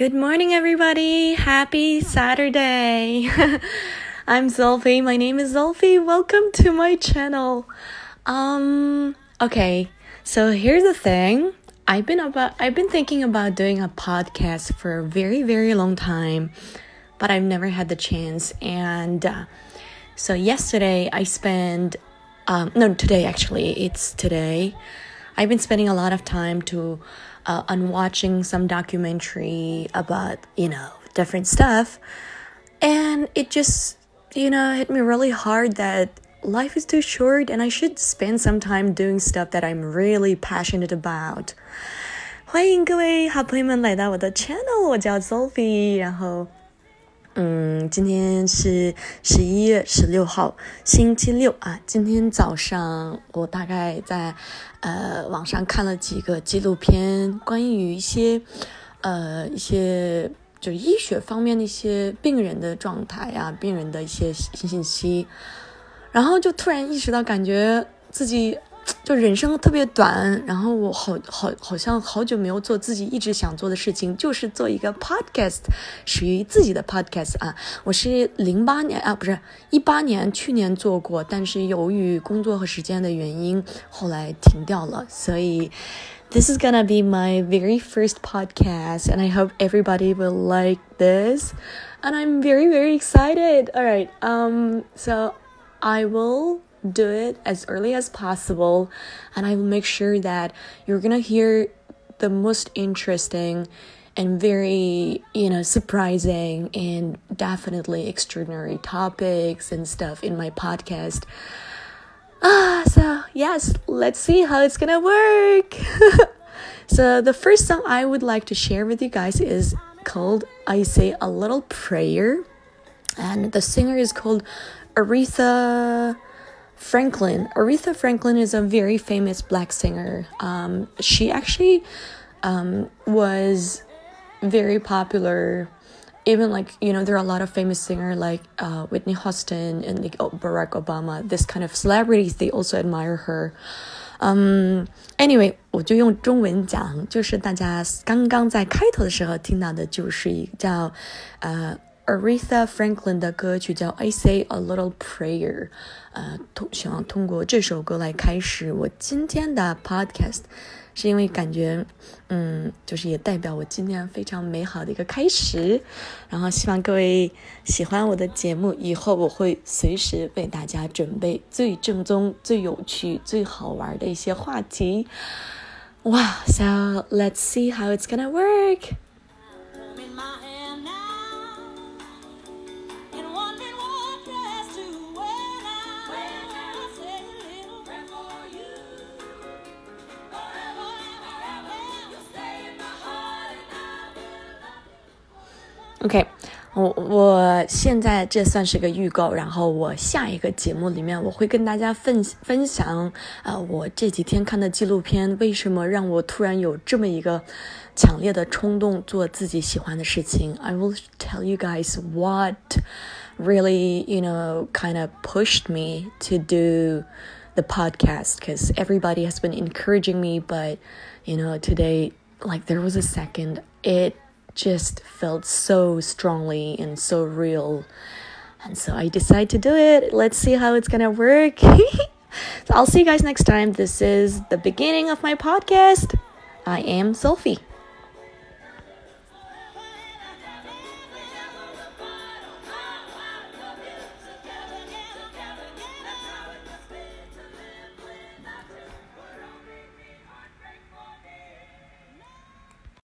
Good morning, everybody. Happy Saturday. I'm Zulfi. My name is Zulfi. Welcome to my channel. Um, okay. So here's the thing. I've been about I've been thinking about doing a podcast for a very very long time, but I've never had the chance. And uh, so yesterday I spent um, no today actually it's today. I've been spending a lot of time to uh, on watching some documentary about you know different stuff, and it just you know hit me really hard that life is too short and I should spend some time doing stuff that I'm really passionate about. 欢迎各位好朋友们来到我的 channel，我叫 Sophie，然后， 嗯，今天是十一月十六号，星期六啊。今天早上我大概在呃网上看了几个纪录片，关于一些呃一些就医学方面的一些病人的状态啊，病人的一些信息。然后就突然意识到，感觉自己就人生特别短，然后我好好好像好久没有做自己一直想做的事情，就是做一个 podcast，属于自己的 podcast 啊。我是零八年啊，不是一八年，去年做过，但是由于工作和时间的原因，后来停掉了。所以，this is gonna be my very first podcast，and I hope everybody will like this。And I'm very very excited. All right, um, so. I will do it as early as possible and I will make sure that you're gonna hear the most interesting and very, you know, surprising and definitely extraordinary topics and stuff in my podcast. Ah, so yes, let's see how it's gonna work. so, the first song I would like to share with you guys is called I Say a Little Prayer, and the singer is called Aretha Franklin. Aretha Franklin is a very famous black singer. Um, she actually um, was very popular. Even like you know, there are a lot of famous singer like uh, Whitney Houston and like Barack Obama. This kind of celebrities, they also admire her. Um, anyway，我就用中文讲，就是大家刚刚在开头的时候听到的，就是一个叫呃 Aretha Franklin 的歌曲叫《I Say a Little Prayer》，呃，通希望通过这首歌来开始我今天的 podcast，是因为感觉，嗯，就是也代表我今天非常美好的一个开始。然后希望各位喜欢我的节目，以后我会随时为大家准备最正宗、最有趣、最好玩的一些话题。哇，So let's see how it's gonna work. OK，我我现在这算是个预告，然后我下一个节目里面我会跟大家分分享，呃，我这几天看的纪录片为什么让我突然有这么一个强烈的冲动做自己喜欢的事情。I will tell you guys what really, you know, kind of pushed me to do the podcast because everybody has been encouraging me, but you know, today, like there was a second it just felt so strongly and so real. And so I decided to do it. Let's see how it's gonna work. so I'll see you guys next time. This is the beginning of my podcast. I am Sophie.